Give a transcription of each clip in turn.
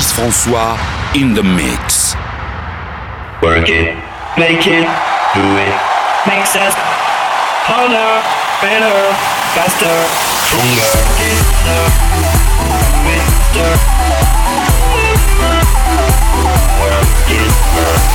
Fabrice François in the mix. Work it, make it, do it, makes us harder, better, faster, stronger. Work it, work it, Work it,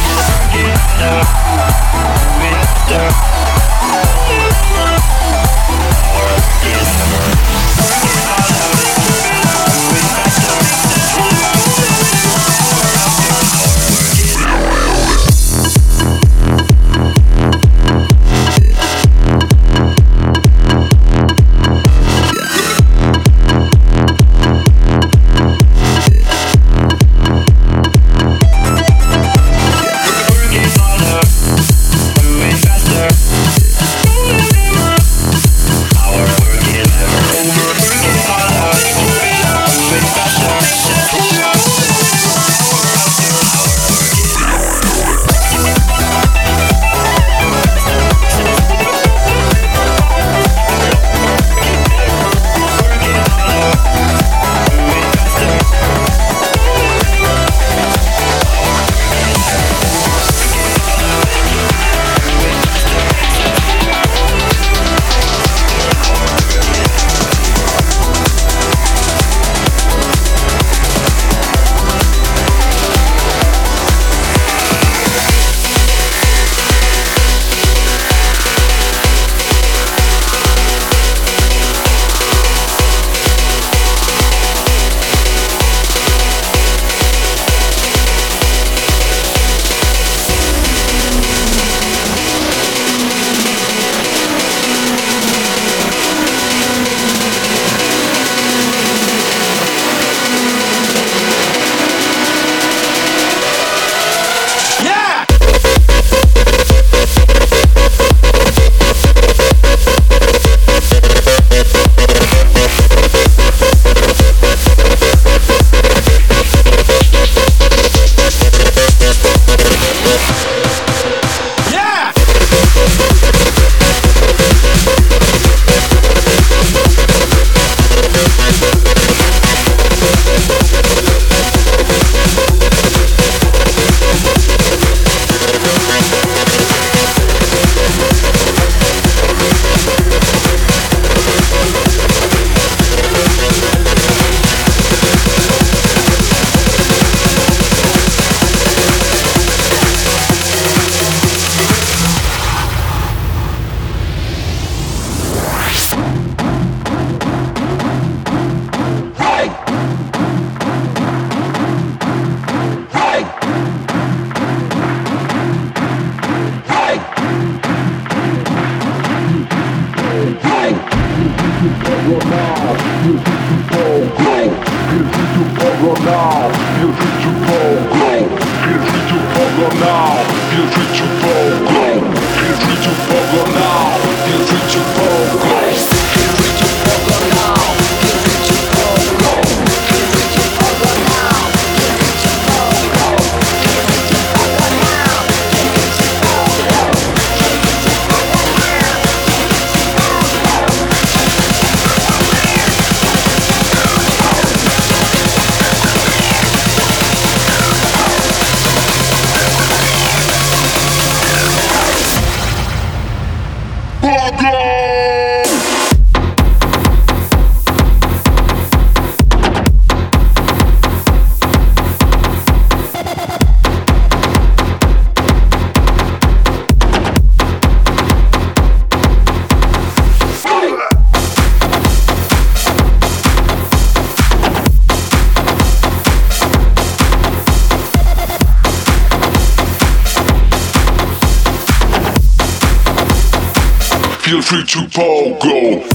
free to pogo.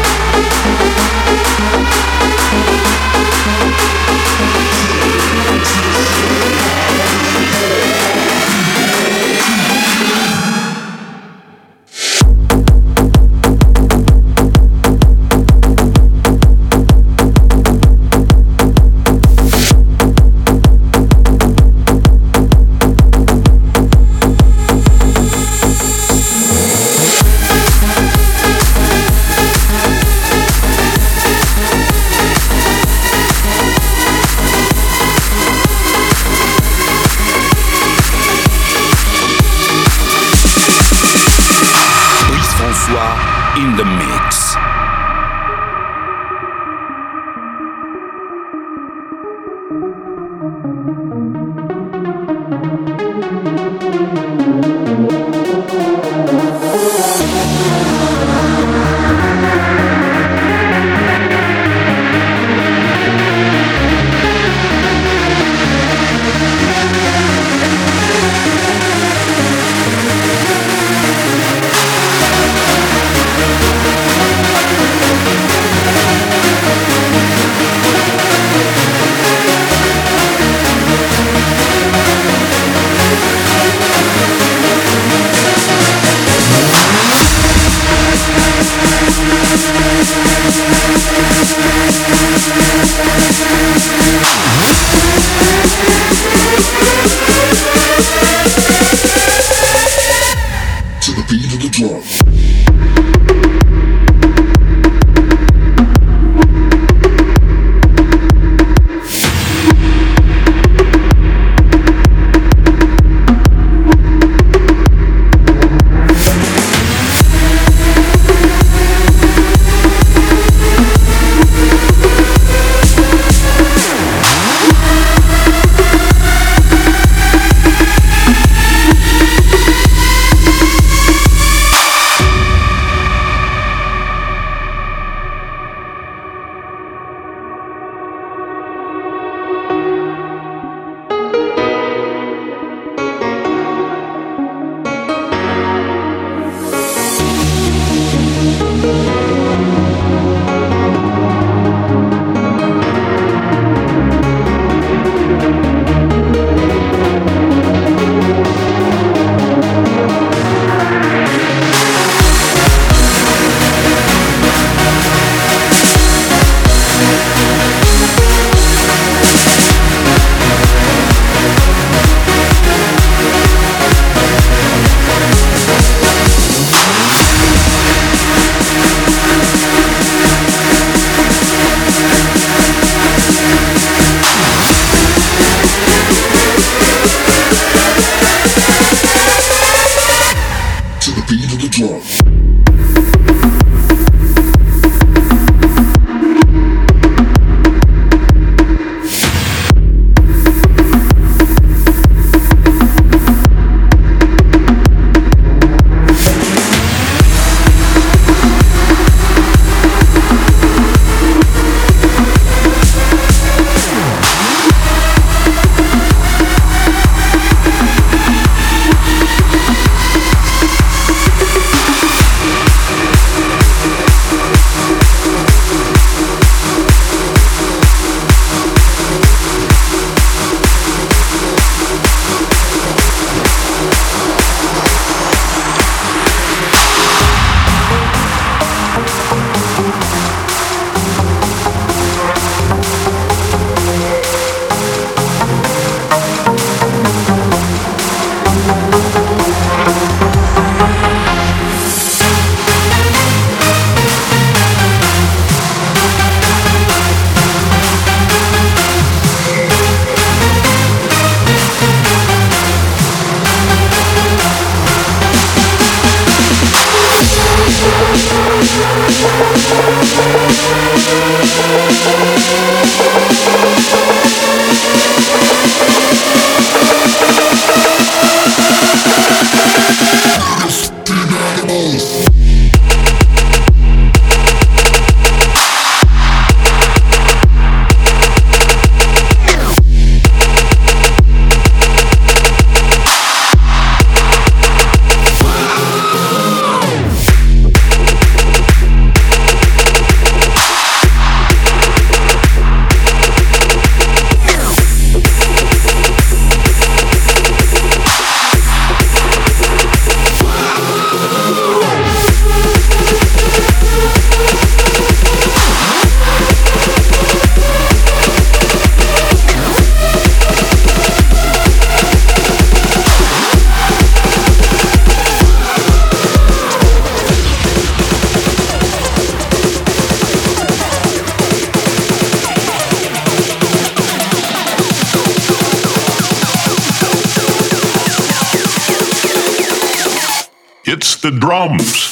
the drums.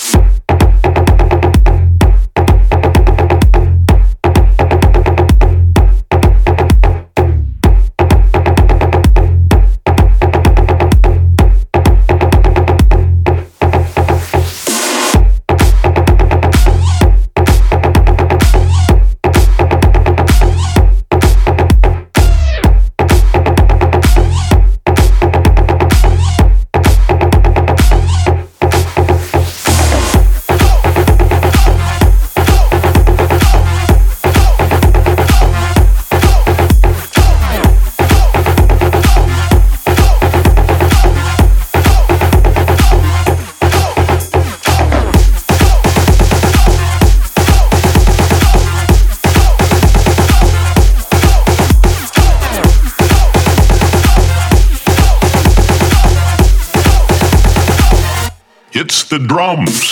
drums.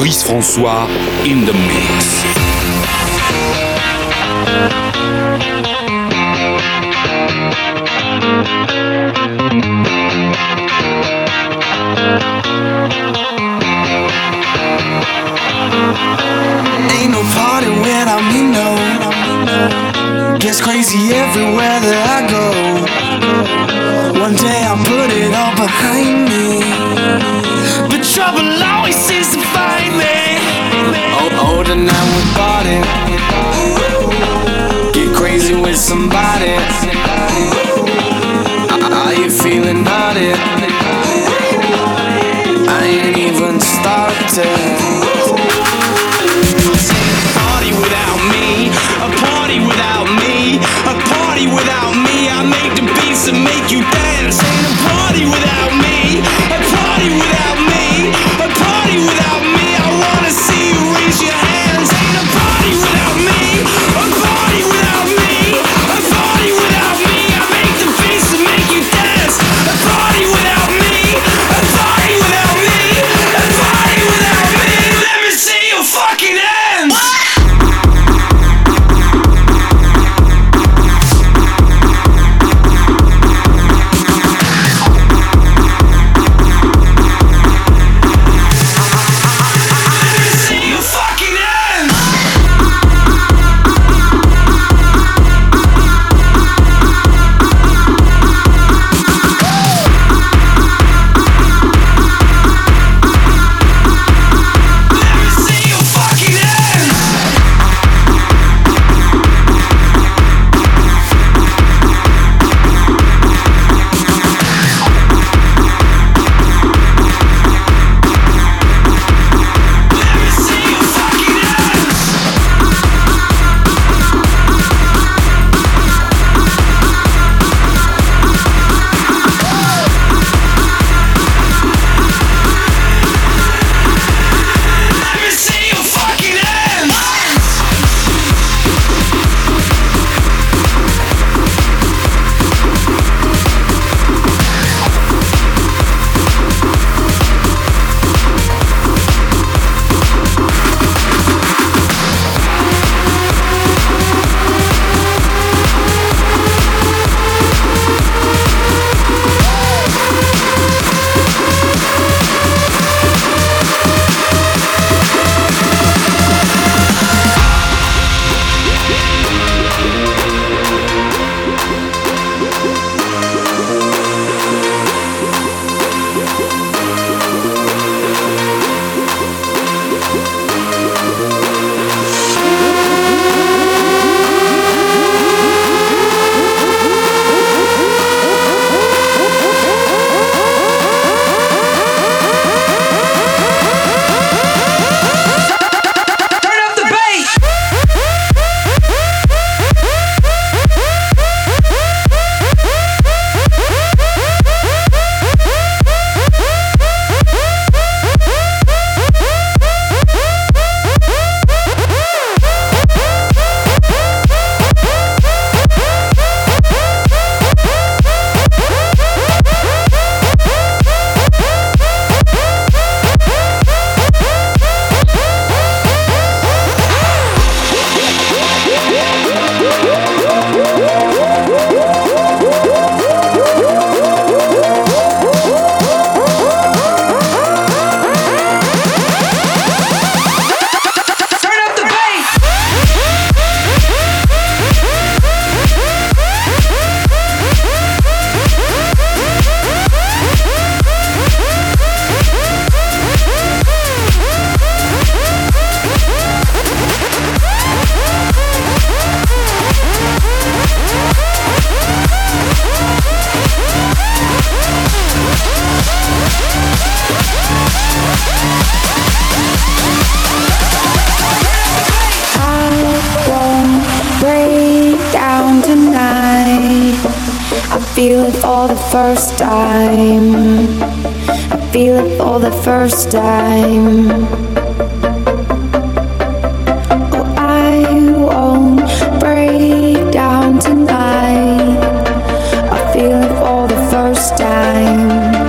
Fabrice François in the mix. Ain't no party when I'm in no. Gets crazy everywhere that I go. One day I'll put it all behind me. But trouble always the night we're partying. Get crazy with somebody. Are you feeling naughty? I ain't even started. It for the first time. I feel it for the first time. Oh, I won't break down tonight. I feel it for the first time.